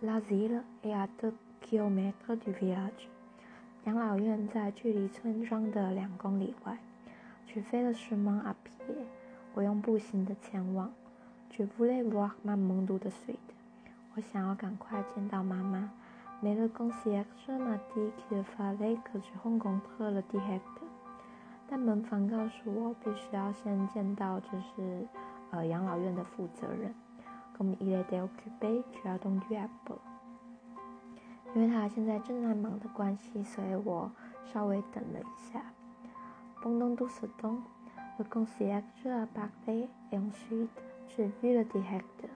La ville est à deux kilomètres du village。养老院在距离村庄的两公里外。Je fais le chemin à pied。我用步行的前往。Je voulais voir maman tout de suite。我想要赶快见到妈妈。Mais le concierge m'a dit qu'il fallait que je rencontre le directeur。但门房告诉我，必须要先见到就是呃养老院的负责人。Comme il était occupé, j'ai attendu un peu。因为他现在正在忙的关系，所以我稍微等了一下。Pendant tout ce temps, le concierge a parlé et ensuite j'ai vu le directeur。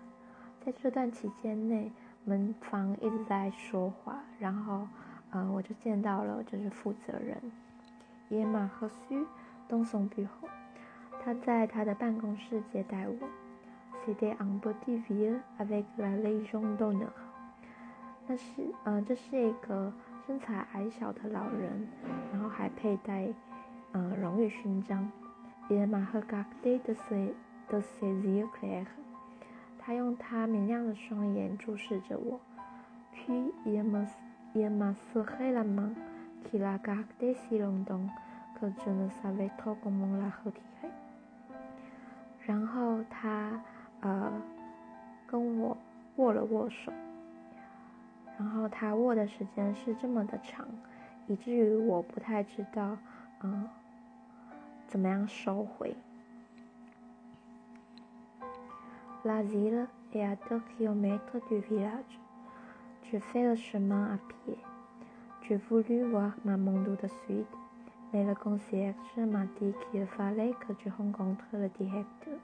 在这段期间内，门房一直在说话，然后嗯，我就见到了就是负责人。Il m'a reçu dans son bureau。他在他的办公室接待我。C'était un petit vieux avec la Légion d'honneur。那是，嗯，这是一个身材矮小的老人，然后还佩戴，嗯，荣誉勋章。Il m'a regardé de ses de ses yeux clairs。他用他明亮的双眼注视着我。Puis il m'a il m'a serré la main qu'il a gardée si longtemps que je ne savais trop comment la retirer。然后他。呃，跟我握了握手，然后他握的时间是这么的长，以至于我不太知道，嗯，怎么样收回。La ville est à deux kilomètres du village. Je fais le chemin à pied. J'ai voulu voir maman tout de suite, mais le concierge m'a dit qu'il fallait que je rencontre le directeur.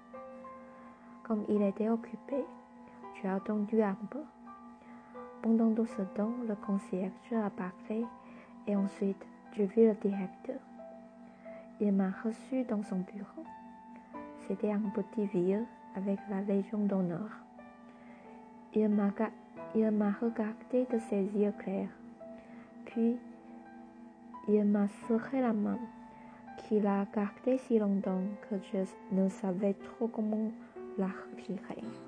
Comme il était occupé, j'ai attendu un peu. Pendant tout ce temps, le concierge a parlé et ensuite j'ai vu le directeur. Il m'a reçu dans son bureau. C'était un petit vieux avec la Légion d'honneur. Il m'a, il m'a regardé de ses yeux clairs. Puis, il m'a serré la main, qu'il a gardée si longtemps que je ne savais trop comment 拉黑。